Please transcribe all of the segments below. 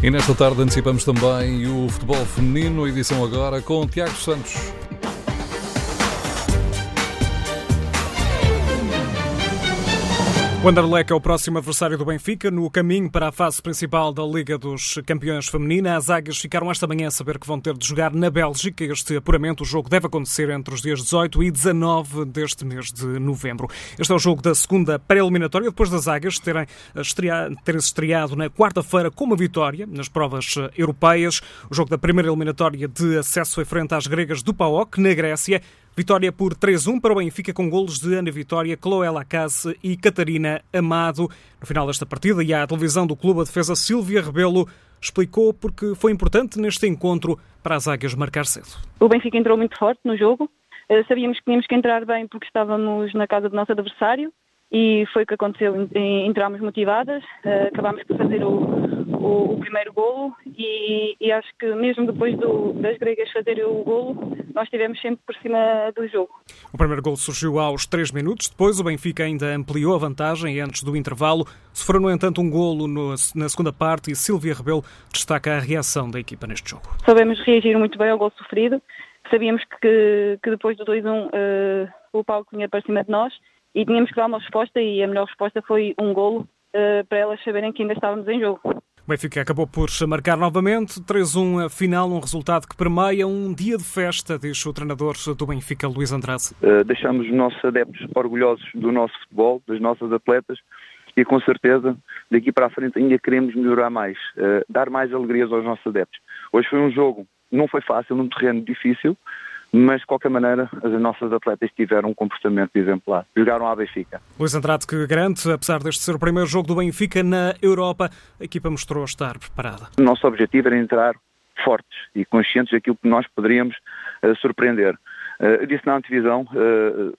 E nesta tarde antecipamos também o futebol feminino, edição agora com Tiago Santos. O Anderlecht é o próximo adversário do Benfica no caminho para a fase principal da Liga dos Campeões Feminina. As águias ficaram esta manhã a saber que vão ter de jogar na Bélgica. Este apuramento, o jogo deve acontecer entre os dias 18 e 19 deste mês de novembro. Este é o jogo da segunda pré-eliminatória, depois das águias terem, estreado, terem estreado na quarta-feira com uma vitória nas provas europeias. O jogo da primeira eliminatória de acesso foi frente às gregas do PAOK, na Grécia. Vitória por 3-1 para o Benfica com golos de Ana Vitória, Chloé Lacasse e Catarina Amado. No final desta partida, e à televisão do clube, a defesa Silvia Rebelo explicou porque foi importante neste encontro para as águias marcar cedo. O Benfica entrou muito forte no jogo. Eh, sabíamos que tínhamos que entrar bem porque estávamos na casa do nosso adversário e foi o que aconteceu. Entramos motivadas, eh, acabámos por fazer o, o, o primeiro golo e, e, acho que mesmo depois do, das gregas fazerem o golo, nós estivemos sempre por cima do jogo. O primeiro golo surgiu aos 3 minutos, depois o Benfica ainda ampliou a vantagem antes do intervalo. Sofreu, no entanto, um golo no, na segunda parte e Silvia Rebelo destaca a reação da equipa neste jogo. Sabemos reagir muito bem ao golo sofrido. Sabíamos que, que depois do 2-1 uh, eh, o palco vinha para cima de nós e tínhamos que dar uma resposta e a melhor resposta foi um golo uh, para elas saberem que ainda estávamos em jogo. O Benfica acabou por marcar novamente 3-1 a final, um resultado que permeia um dia de festa, diz o treinador do Benfica, Luís Andrade. Uh, deixamos os nossos adeptos orgulhosos do nosso futebol, das nossas atletas e com certeza daqui para a frente ainda queremos melhorar mais, uh, dar mais alegrias aos nossos adeptos. Hoje foi um jogo, não foi fácil, num terreno difícil, mas de qualquer maneira as nossas atletas tiveram um comportamento exemplar. Jogaram à Benfica. Luís Andrade que garante, apesar deste ser o primeiro jogo do Benfica na Europa, a equipa mostrou estar preparada. O nosso objetivo era entrar fortes e conscientes daquilo que nós poderíamos uh, surpreender. Uh, eu disse na antevisão, uh,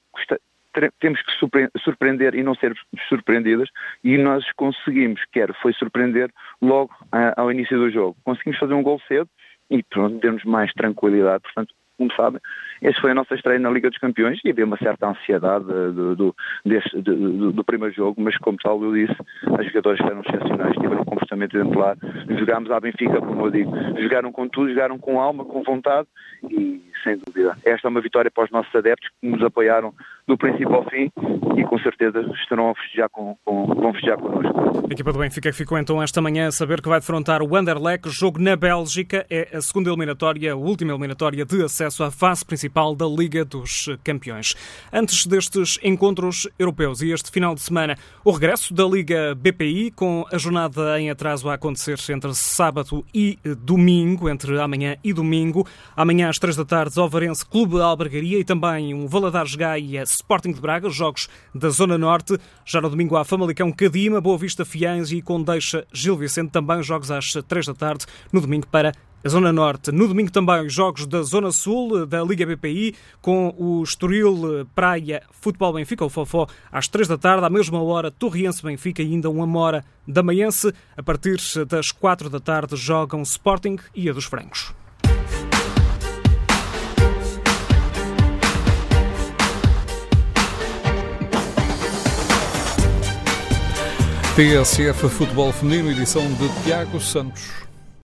temos que surpreender e não ser surpreendidas e nós conseguimos, quer foi surpreender logo ao início do jogo. Conseguimos fazer um gol cedo e pronto, demos mais tranquilidade. Portanto, como sabem, esta foi a nossa estreia na Liga dos Campeões e havia uma certa ansiedade do, do, desse, do, do primeiro jogo, mas como tal eu disse, as jogadoras foram excepcionais, tiveram um comportamento exemplar, jogámos à Benfica, como eu digo, jogaram com tudo, jogaram com alma, com vontade e sem dúvida. Esta é uma vitória para os nossos adeptos que nos apoiaram do princípio ao fim e com certeza estarão a festejar com, com, vão festejar connosco. A equipa do Benfica ficou então esta manhã a saber que vai defrontar o Anderlecht, jogo na Bélgica, é a segunda eliminatória, a última eliminatória de acesso à fase principal da Liga dos Campeões. Antes destes encontros europeus e este final de semana, o regresso da Liga BPI com a jornada em atraso a acontecer entre sábado e domingo, entre amanhã e domingo. Amanhã às três da tarde, Alvarense Clube Albergaria e também um Valadares Gaia Sporting de Braga, jogos da Zona Norte. Já no domingo há Famalicão Cadima, Boa Vista Fiães e Condeixa Gil Vicente, também jogos às três da tarde, no domingo para a Zona Norte. No domingo também os jogos da Zona Sul da Liga BPI com o Estoril Praia Futebol Benfica, o Fofó, às três da tarde, à mesma hora Torriense Benfica e ainda uma hora da manhã-se. A partir das quatro da tarde jogam Sporting e a dos Francos. TSF Futebol Feminino, edição de Tiago Santos.